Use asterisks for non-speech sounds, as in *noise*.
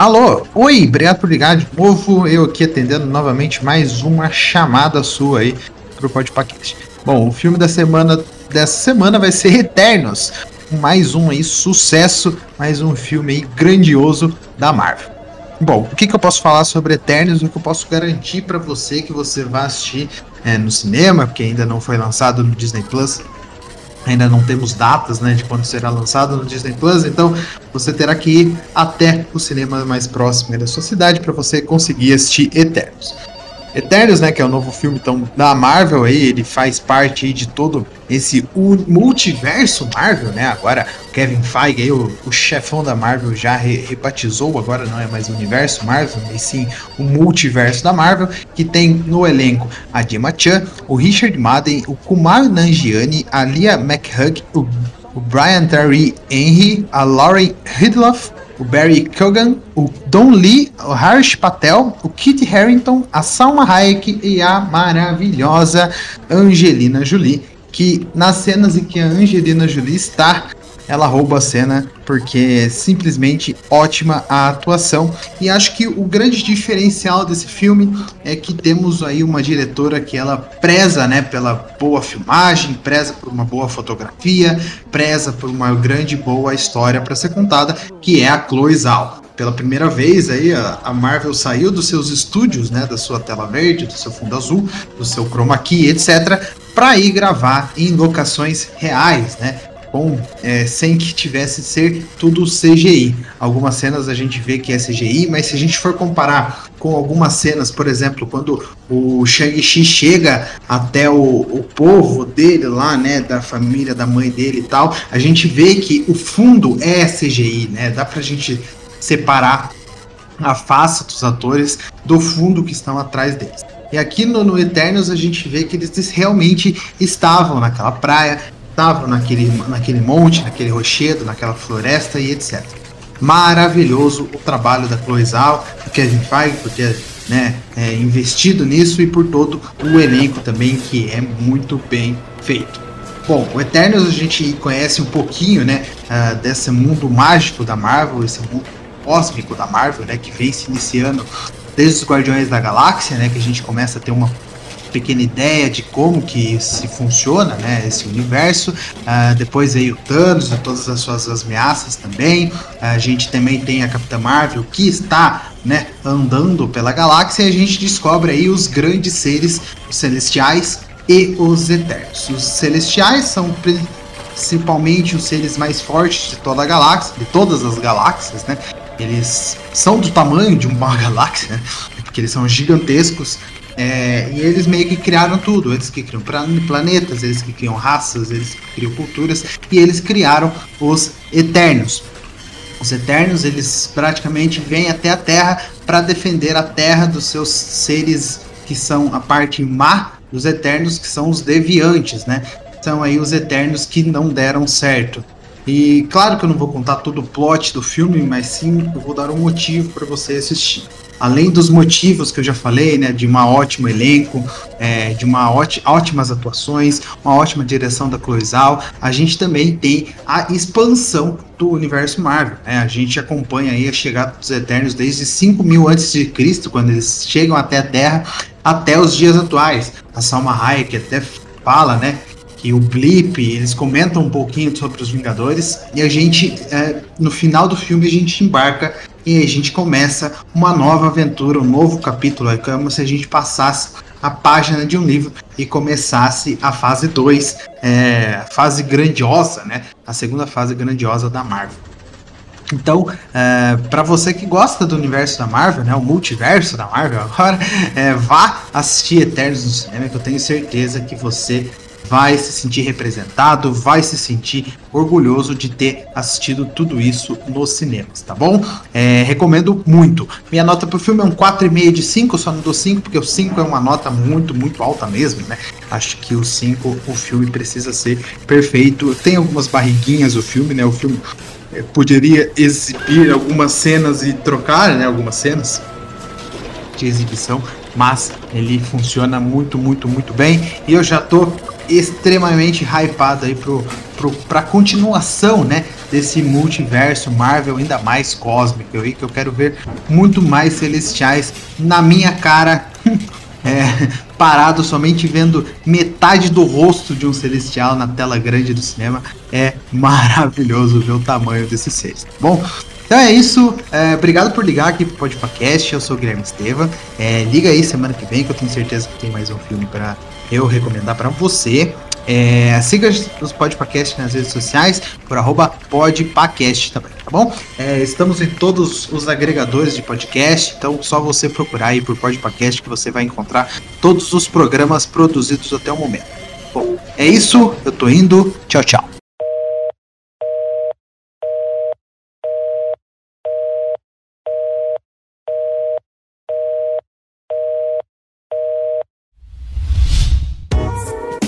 Alô, oi, obrigado por ligar de novo. Eu aqui atendendo novamente mais uma chamada sua aí pro podcast. Bom, o filme da semana dessa semana vai ser Eternos. Mais um aí sucesso, mais um filme aí grandioso da Marvel. Bom, o que, que eu posso falar sobre Eternos? O que eu posso garantir para você que você vai assistir é, no cinema, porque ainda não foi lançado no Disney Plus Ainda não temos datas né, de quando será lançado no Disney Plus, então você terá que ir até o cinema mais próximo da sua cidade para você conseguir assistir Eternos. Eternos, né, que é o novo filme então, da Marvel aí, ele faz parte aí de todo esse multiverso Marvel, né? Agora Kevin Feige, aí, o, o chefão da Marvel, já re, rebatizou, agora não é mais o universo Marvel, mas sim o multiverso da Marvel, que tem no elenco a Gemma Chan, o Richard Madden, o Kumar Nanjiani, a Lia McHugh, o, o Brian Terry Henry, a Laurie Ridloff, o Barry Kogan, o Don Lee, o Harsh Patel, o Kit Harington, a Salma Hayek e a maravilhosa Angelina Jolie, que nas cenas em que a Angelina Jolie está ela rouba a cena porque é simplesmente ótima a atuação. E acho que o grande diferencial desse filme é que temos aí uma diretora que ela preza, né, pela boa filmagem, preza por uma boa fotografia, preza por uma grande boa história para ser contada, que é a Chloe Zhao pela primeira vez aí a, Marvel saiu dos seus estúdios, né, da sua tela verde, do seu fundo azul, do seu chroma key, etc, para ir gravar em locações reais, né? Com é, sem que tivesse ser tudo CGI. Algumas cenas a gente vê que é CGI, mas se a gente for comparar com algumas cenas, por exemplo, quando o Shang-Chi chega até o, o povo dele lá, né, da família da mãe dele e tal, a gente vê que o fundo é CGI, né? Dá pra gente separar a face dos atores do fundo que estão atrás deles. E aqui no, no Eternos a gente vê que eles realmente estavam naquela praia, estavam naquele, naquele monte, naquele rochedo, naquela floresta e etc. Maravilhoso o trabalho da Chloe Zhao, do Kevin Feige, porque né, é investido nisso e por todo o elenco também, que é muito bem feito. Bom, o Eternos a gente conhece um pouquinho, né, uh, desse mundo mágico da Marvel, esse mundo cósmico da Marvel, né, que vem se iniciando desde os Guardiões da Galáxia, né, que a gente começa a ter uma pequena ideia de como que se funciona, né, esse universo. Uh, depois o Thanos e todas as suas ameaças também. A gente também tem a Capitã Marvel que está, né, andando pela galáxia e a gente descobre aí os grandes seres os celestiais e os eternos. Os celestiais são principalmente os seres mais fortes de toda a galáxia, de todas as galáxias, né? Eles são do tamanho de uma *laughs* galáxia, né? porque eles são gigantescos. É, e eles meio que criaram tudo. Eles que criam planetas, eles que criam raças, eles que criam culturas. E eles criaram os Eternos. Os Eternos, eles praticamente vêm até a Terra para defender a Terra dos seus seres que são a parte má dos Eternos, que são os Deviantes, né? São aí os Eternos que não deram certo. E claro que eu não vou contar todo o plot do filme, mas sim eu vou dar um motivo para você assistir além dos motivos que eu já falei, né, de um ótimo elenco, é, de uma ótimas atuações, uma ótima direção da Chloe Zhao, a gente também tem a expansão do universo Marvel. Né? A gente acompanha aí a chegada dos Eternos desde 5 mil antes de Cristo, quando eles chegam até a Terra, até os dias atuais. A Salma Hayek até fala, né, que o Blip, eles comentam um pouquinho sobre os Vingadores e a gente, é, no final do filme, a gente embarca e a gente começa uma nova aventura, um novo capítulo. É como se a gente passasse a página de um livro e começasse a fase 2, é, fase grandiosa, né? A segunda fase grandiosa da Marvel. Então, é, para você que gosta do universo da Marvel, né, o multiverso da Marvel agora, *laughs* é, vá assistir Eternos no cinema, que eu tenho certeza que você vai se sentir representado, vai se sentir orgulhoso de ter assistido tudo isso nos cinemas, tá bom? É, recomendo muito. Minha nota pro filme é um 4,5 de 5, só não dou 5 porque o 5 é uma nota muito, muito alta mesmo, né? Acho que o 5, o filme precisa ser perfeito. Tem algumas barriguinhas o filme, né? O filme é, poderia exibir algumas cenas e trocar, né? Algumas cenas de exibição, mas ele funciona muito, muito, muito bem. E eu já tô extremamente hypado aí pro, pro, pra continuação, né? desse multiverso Marvel ainda mais cósmico aí, que eu quero ver muito mais celestiais na minha cara. *laughs* é, parado somente vendo metade do rosto de um celestial na tela grande do cinema. É maravilhoso ver o tamanho desses seres. Bom, então é isso. É, obrigado por ligar aqui pro Podcast. Eu sou o Guilherme Estevam. É, liga aí semana que vem, que eu tenho certeza que tem mais um filme para eu recomendar para você. É, siga os Podpacast nas redes sociais por arroba podpacast também, tá bom? É, estamos em todos os agregadores de podcast, então só você procurar aí por Podpacast que você vai encontrar todos os programas produzidos até o momento. Bom, é isso, eu tô indo, tchau, tchau.